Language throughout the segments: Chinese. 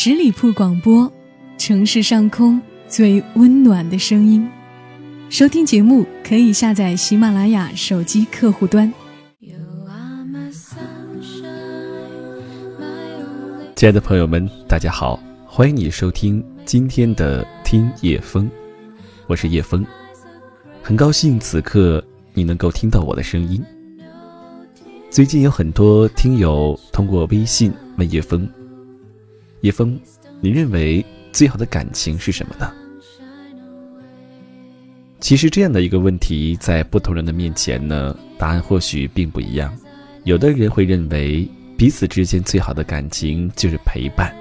十里铺广播，城市上空最温暖的声音。收听节目可以下载喜马拉雅手机客户端。亲爱的朋友们，大家好，欢迎你收听今天的听叶风，我是叶风，很高兴此刻你能够听到我的声音。最近有很多听友通过微信问叶枫：“叶枫，你认为最好的感情是什么呢？”其实这样的一个问题，在不同人的面前呢，答案或许并不一样。有的人会认为，彼此之间最好的感情就是陪伴，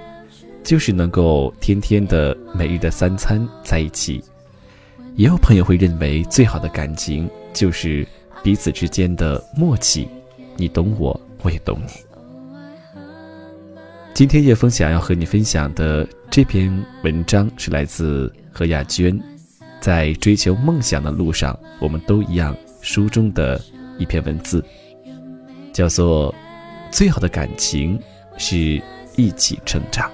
就是能够天天的、每日的三餐在一起；也有朋友会认为，最好的感情就是彼此之间的默契。你懂我，我也懂你。今天叶峰想要和你分享的这篇文章是来自何亚娟，在追求梦想的路上，我们都一样。书中的一篇文字，叫做“最好的感情是一起成长”。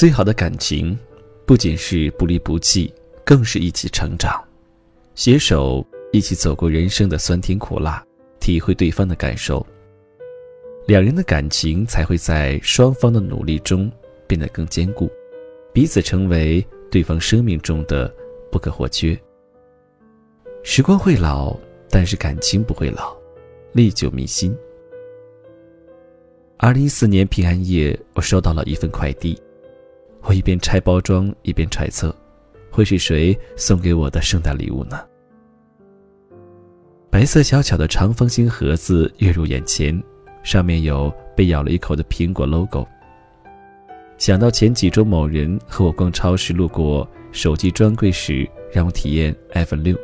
最好的感情，不仅是不离不弃，更是一起成长，携手一起走过人生的酸甜苦辣，体会对方的感受。两人的感情才会在双方的努力中变得更坚固，彼此成为对方生命中的不可或缺。时光会老，但是感情不会老，历久弥新。二零一四年平安夜，我收到了一份快递。我一边拆包装，一边揣测，会是谁送给我的圣诞礼物呢？白色小巧的长方形盒子跃入眼前，上面有被咬了一口的苹果 logo。想到前几周某人和我逛超市，路过手机专柜时，让我体验 iPhone 六，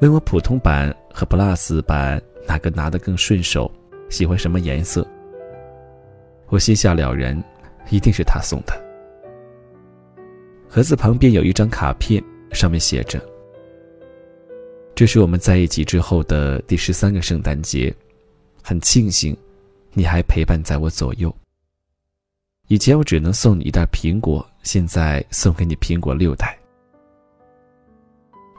问我普通版和 Plus 版哪个拿得更顺手，喜欢什么颜色。我心下了然，一定是他送的。盒子旁边有一张卡片，上面写着：“这是我们在一起之后的第十三个圣诞节，很庆幸你还陪伴在我左右。以前我只能送你一袋苹果，现在送给你苹果六袋。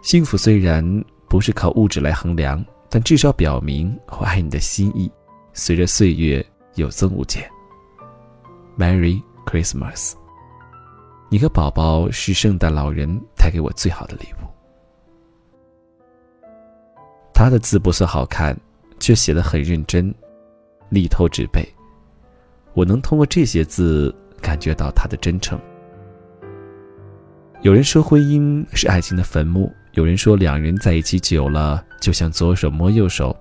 幸福虽然不是靠物质来衡量，但至少表明我爱你的心意，随着岁月有增无减。Merry Christmas。”你和宝宝是圣诞老人带给我最好的礼物。他的字不算好看，却写得很认真，力透纸背。我能通过这些字感觉到他的真诚。有人说婚姻是爱情的坟墓，有人说两人在一起久了就像左手摸右手，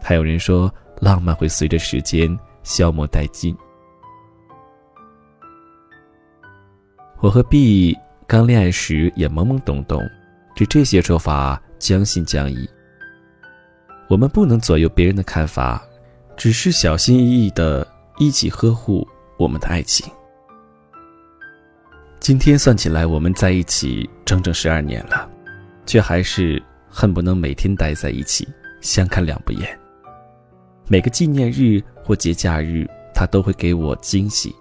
还有人说浪漫会随着时间消磨殆尽。我和 B 刚恋爱时也懵懵懂懂，对这些说法将信将疑。我们不能左右别人的看法，只是小心翼翼的一起呵护我们的爱情。今天算起来，我们在一起整整十二年了，却还是恨不能每天待在一起，相看两不厌。每个纪念日或节假日，他都会给我惊喜。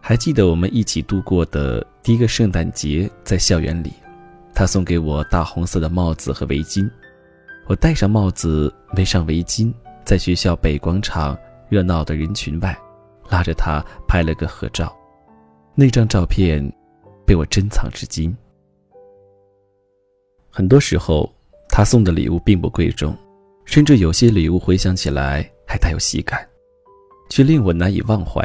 还记得我们一起度过的第一个圣诞节，在校园里，他送给我大红色的帽子和围巾，我戴上帽子，围上围巾，在学校北广场热闹的人群外，拉着他拍了个合照，那张照片被我珍藏至今。很多时候，他送的礼物并不贵重，甚至有些礼物回想起来还带有喜感，却令我难以忘怀。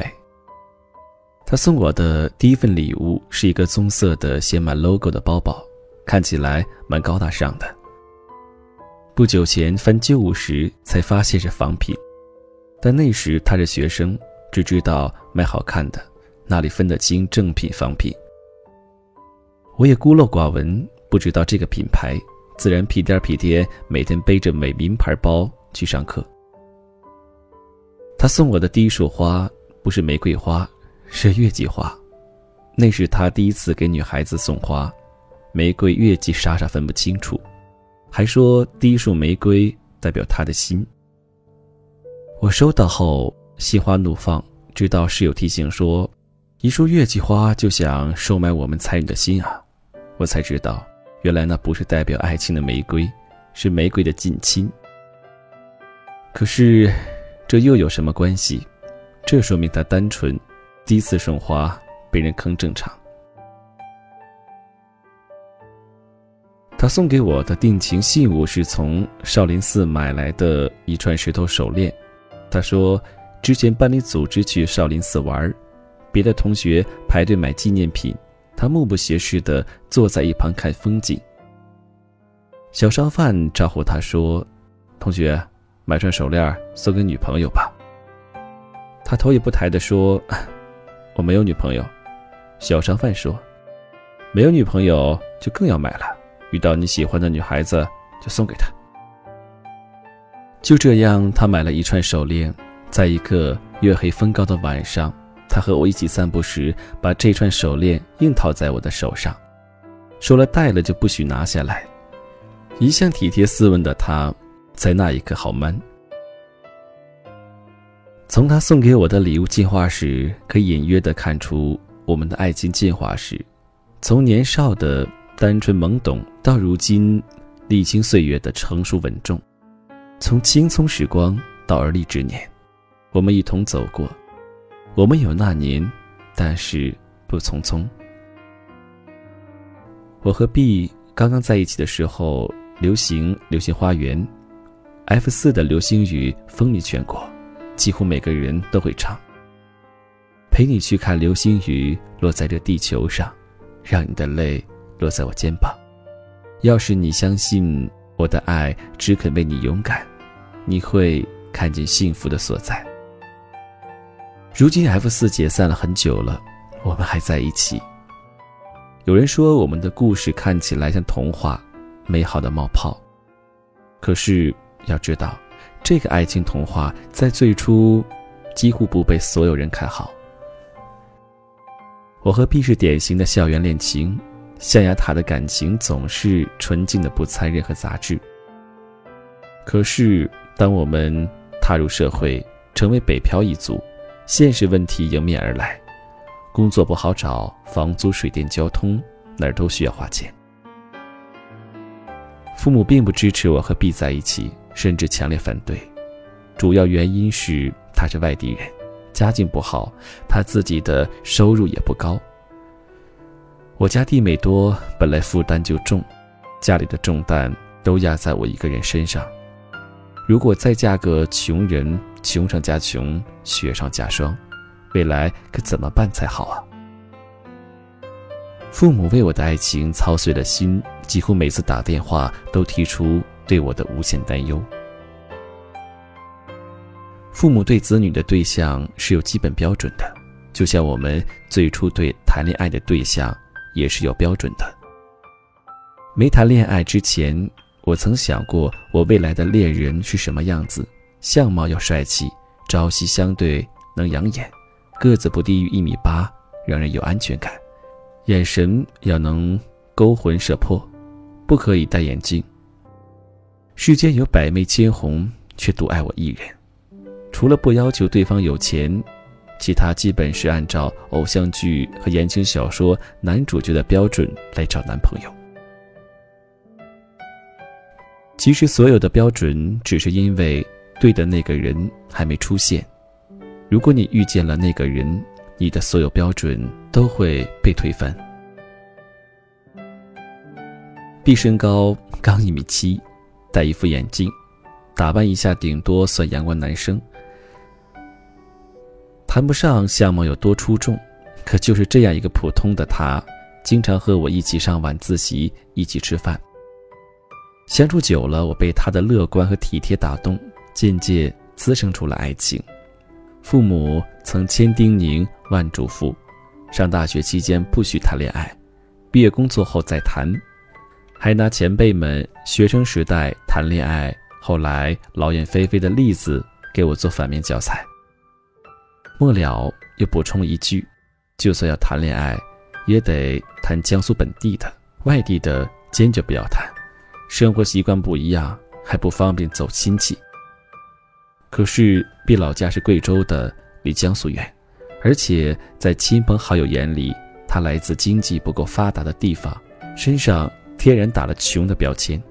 他送我的第一份礼物是一个棕色的写满 logo 的包包，看起来蛮高大上的。不久前翻旧物时才发现是仿品，但那时他是学生，只知道买好看的，哪里分得清正品仿品？我也孤陋寡闻，不知道这个品牌，自然屁颠屁颠每天背着美名牌包去上课。他送我的第一束花不是玫瑰花。是月季花，那是他第一次给女孩子送花，玫瑰、月季傻傻分不清楚，还说第一束玫瑰代表他的心。我收到后心花怒放，直到室友提醒说，一束月季花就想收买我们才女的心啊，我才知道，原来那不是代表爱情的玫瑰，是玫瑰的近亲。可是，这又有什么关系？这说明他单纯。第一次送花被人坑正常。他送给我的定情信物是从少林寺买来的一串石头手链。他说，之前班里组织去少林寺玩，别的同学排队买纪念品，他目不斜视的坐在一旁看风景。小商贩招呼他说：“同学，买串手链送给女朋友吧。”他头也不抬的说。我没有女朋友，小商贩说：“没有女朋友就更要买了。遇到你喜欢的女孩子，就送给她。”就这样，他买了一串手链，在一个月黑风高的晚上，他和我一起散步时，把这串手链硬套在我的手上，说了戴了就不许拿下来。一向体贴斯文的他，在那一刻好 man。从他送给我的礼物进化史，可以隐约的看出我们的爱情进化史，从年少的单纯懵懂，到如今历经岁月的成熟稳重；从青葱时光到而立之年，我们一同走过。我们有那年，但是不匆匆。我和 B 刚刚在一起的时候，流行《流星花园》，F 四的流星雨风靡全国。几乎每个人都会唱。陪你去看流星雨落在这地球上，让你的泪落在我肩膀。要是你相信我的爱只肯为你勇敢，你会看见幸福的所在。如今 F 四解散了很久了，我们还在一起。有人说我们的故事看起来像童话，美好的冒泡。可是要知道。这个爱情童话在最初几乎不被所有人看好。我和 B 是典型的校园恋情，象牙塔的感情总是纯净的，不掺任何杂质。可是，当我们踏入社会，成为北漂一族，现实问题迎面而来，工作不好找，房租、水电、交通哪儿都需要花钱。父母并不支持我和 B 在一起。甚至强烈反对，主要原因是他是外地人，家境不好，他自己的收入也不高。我家弟妹多，本来负担就重，家里的重担都压在我一个人身上。如果再嫁个穷人，穷上加穷，雪上加霜，未来可怎么办才好啊？父母为我的爱情操碎了心，几乎每次打电话都提出。对我的无限担忧。父母对子女的对象是有基本标准的，就像我们最初对谈恋爱的对象也是有标准的。没谈恋爱之前，我曾想过我未来的恋人是什么样子：相貌要帅气，朝夕相对能养眼，个子不低于一米八，让人有安全感，眼神要能勾魂摄魄，不可以戴眼镜。世间有百媚千红，却独爱我一人。除了不要求对方有钱，其他基本是按照偶像剧和言情小说男主角的标准来找男朋友。其实所有的标准，只是因为对的那个人还没出现。如果你遇见了那个人，你的所有标准都会被推翻。毕身高刚一米七。戴一副眼镜，打扮一下，顶多算阳光男生。谈不上相貌有多出众，可就是这样一个普通的他，经常和我一起上晚自习，一起吃饭。相处久了，我被他的乐观和体贴打动，渐渐滋生出了爱情。父母曾千叮咛万嘱咐，上大学期间不许谈恋爱，毕业工作后再谈。还拿前辈们学生时代谈恋爱，后来劳燕飞飞的例子给我做反面教材。末了又补充一句：就算要谈恋爱，也得谈江苏本地的，外地的坚决不要谈。生活习惯不一样，还不方便走亲戚。可是毕老家是贵州的，离江苏远，而且在亲朋好友眼里，他来自经济不够发达的地方，身上天然打了穷的标签。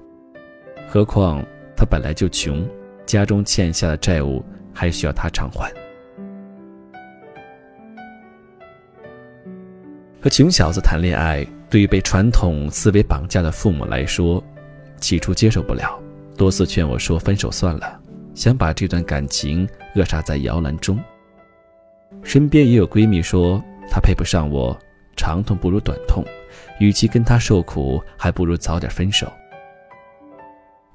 何况他本来就穷，家中欠下的债务还需要他偿还。和穷小子谈恋爱，对于被传统思维绑架的父母来说，起初接受不了，多次劝我说分手算了，想把这段感情扼杀在摇篮中。身边也有闺蜜说她配不上我，长痛不如短痛，与其跟他受苦，还不如早点分手。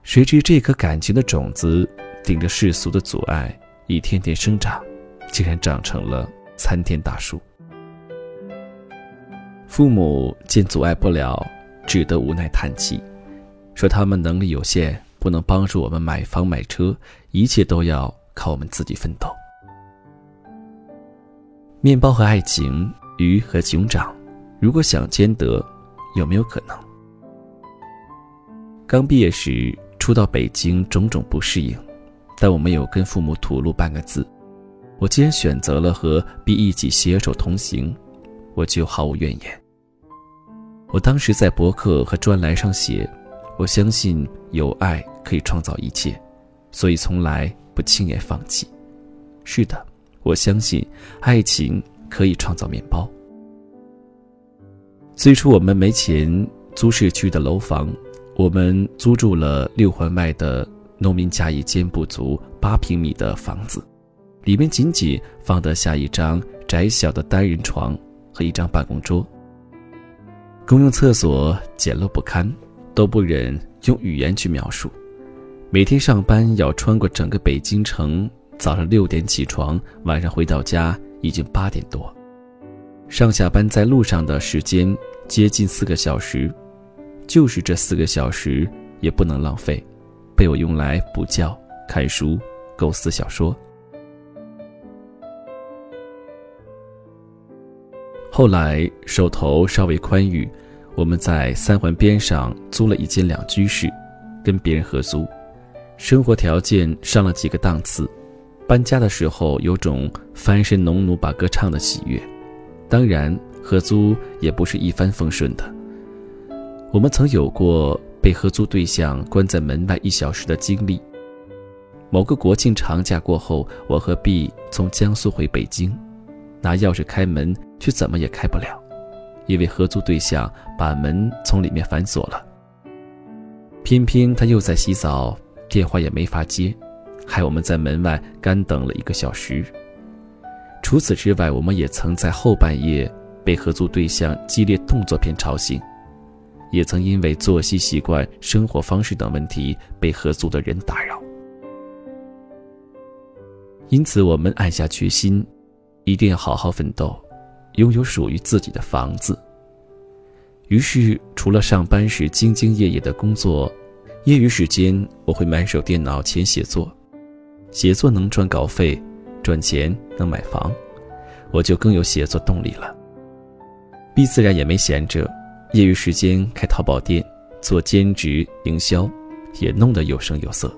谁知这颗感情的种子，顶着世俗的阻碍，一天天生长，竟然长成了参天大树。父母见阻碍不了，只得无奈叹气，说他们能力有限，不能帮助我们买房买车，一切都要靠我们自己奋斗。面包和爱情，鱼和熊掌，如果想兼得，有没有可能？刚毕业时初到北京，种种不适应，但我没有跟父母吐露半个字。我既然选择了和 B 一起携手同行。我就毫无怨言。我当时在博客和专栏上写：“我相信有爱可以创造一切，所以从来不轻言放弃。”是的，我相信爱情可以创造面包。最初我们没钱租市区的楼房，我们租住了六环外的农民家一间不足八平米的房子，里面仅仅放得下一张窄小的单人床。和一张办公桌。公用厕所简陋不堪，都不忍用语言去描述。每天上班要穿过整个北京城，早上六点起床，晚上回到家已经八点多。上下班在路上的时间接近四个小时，就是这四个小时也不能浪费，被我用来补觉、看书、构思小说。后来手头稍微宽裕，我们在三环边上租了一间两居室，跟别人合租，生活条件上了几个档次。搬家的时候有种翻身农奴把歌唱的喜悦。当然，合租也不是一帆风顺的。我们曾有过被合租对象关在门外一小时的经历。某个国庆长假过后，我和 B 从江苏回北京。拿钥匙开门，却怎么也开不了，因为合租对象把门从里面反锁了。偏偏他又在洗澡，电话也没法接，害我们在门外干等了一个小时。除此之外，我们也曾在后半夜被合租对象激烈动作片吵醒，也曾因为作息习惯、生活方式等问题被合租的人打扰。因此，我们暗下决心。一定要好好奋斗，拥有属于自己的房子。于是，除了上班时兢兢业业的工作，业余时间我会埋首电脑前写作。写作能赚稿费，赚钱能买房，我就更有写作动力了。B 自然也没闲着，业余时间开淘宝店，做兼职营销，也弄得有声有色。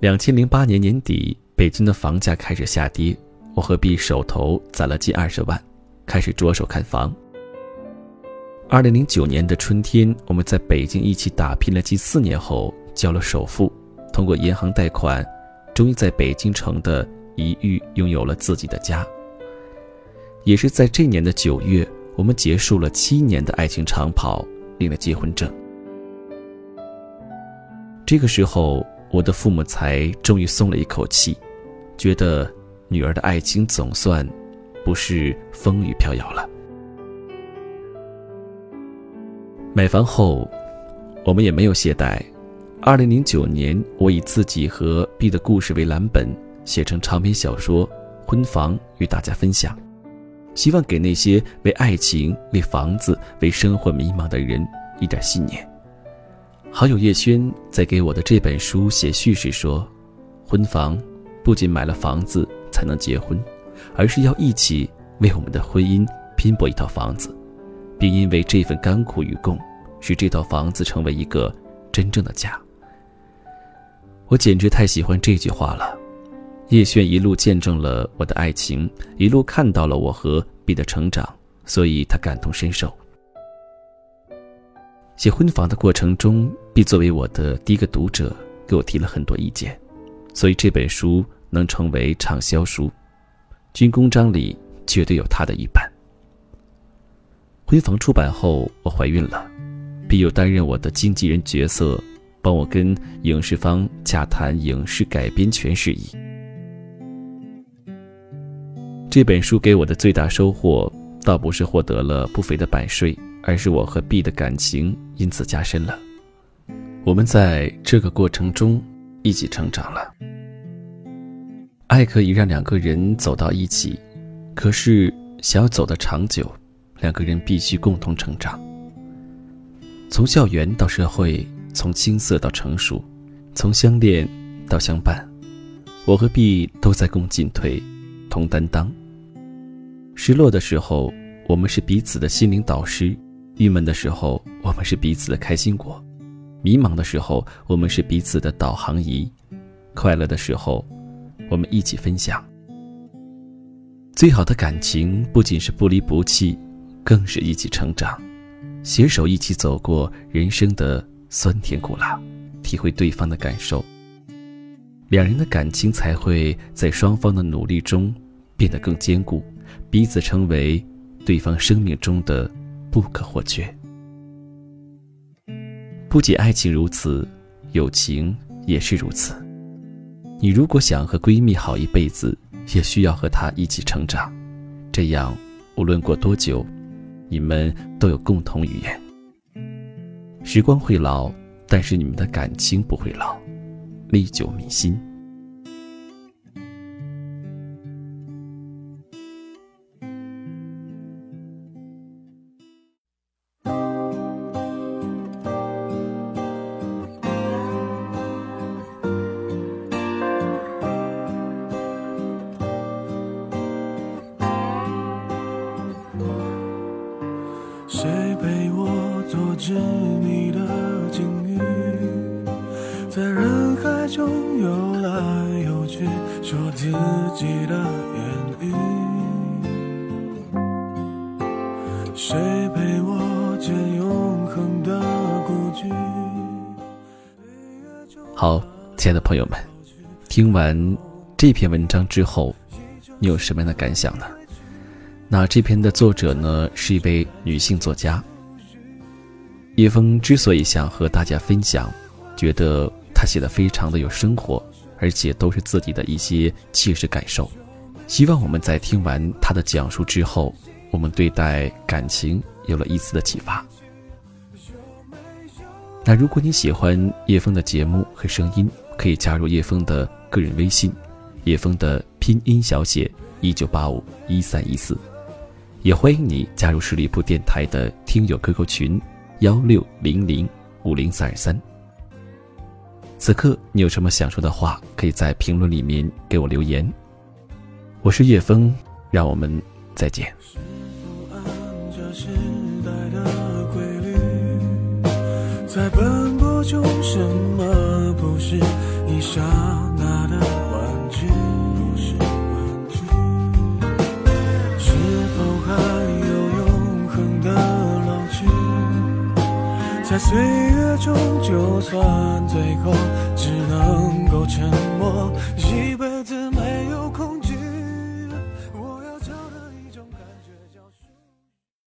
两千零八年年底。北京的房价开始下跌，我和 B 手头攒了近二十万，开始着手看房。二零零九年的春天，我们在北京一起打拼了近四年后，交了首付，通过银行贷款，终于在北京城的一隅拥有了自己的家。也是在这年的九月，我们结束了七年的爱情长跑，领了结婚证。这个时候，我的父母才终于松了一口气。觉得女儿的爱情总算不是风雨飘摇了。买房后，我们也没有懈怠。二零零九年，我以自己和 B 的故事为蓝本，写成长篇小说《婚房》与大家分享，希望给那些为爱情、为房子、为生活迷茫的人一点信念。好友叶轩在给我的这本书写序时说：“婚房。”不仅买了房子才能结婚，而是要一起为我们的婚姻拼搏一套房子，并因为这份甘苦与共，使这套房子成为一个真正的家。我简直太喜欢这句话了。叶炫一路见证了我的爱情，一路看到了我和 B 的成长，所以他感同身受。写婚房的过程中，B 作为我的第一个读者，给我提了很多意见，所以这本书能成为畅销书。军功章里绝对有他的一半。婚房出版后，我怀孕了，B 又担任我的经纪人角色，帮我跟影视方洽谈影视改编权事宜。这本书给我的最大收获，倒不是获得了不菲的版税，而是我和 B 的感情因此加深了。我们在这个过程中一起成长了。爱可以让两个人走到一起，可是想要走得长久，两个人必须共同成长。从校园到社会，从青涩到成熟，从相恋到相伴，我和 B 都在共进退，同担当。失落的时候，我们是彼此的心灵导师；郁闷的时候，我们是彼此的开心果；迷茫的时候，我们是彼此的导航仪；快乐的时候，我们一起分享。最好的感情不仅是不离不弃，更是一起成长，携手一起走过人生的酸甜苦辣，体会对方的感受。两人的感情才会在双方的努力中变得更坚固。彼此成为对方生命中的不可或缺。不仅爱情如此，友情也是如此。你如果想和闺蜜好一辈子，也需要和她一起成长，这样无论过多久，你们都有共同语言。时光会老，但是你们的感情不会老，历久弥新。谁陪我坐着你的鲸鱼，在人海中游来游去，说自己的言语。谁陪我见永恒的孤寂？好，亲爱的朋友们，听完这篇文章之后，你有什么样的感想呢？那这篇的作者呢，是一位女性作家。叶枫之所以想和大家分享，觉得他写的非常的有生活，而且都是自己的一些切实感受。希望我们在听完他的讲述之后。我们对待感情有了一丝的启发。那如果你喜欢叶枫的节目和声音，可以加入叶枫的个人微信，叶枫的拼音小写一九八五一三一四，也欢迎你加入十里铺电台的听友 QQ 群幺六零零五零三二三。此刻你有什么想说的话，可以在评论里面给我留言。我是叶枫，让我们再见。在奔波中，什么不是一刹那的岁月中，就算最后只能够沉默，一辈。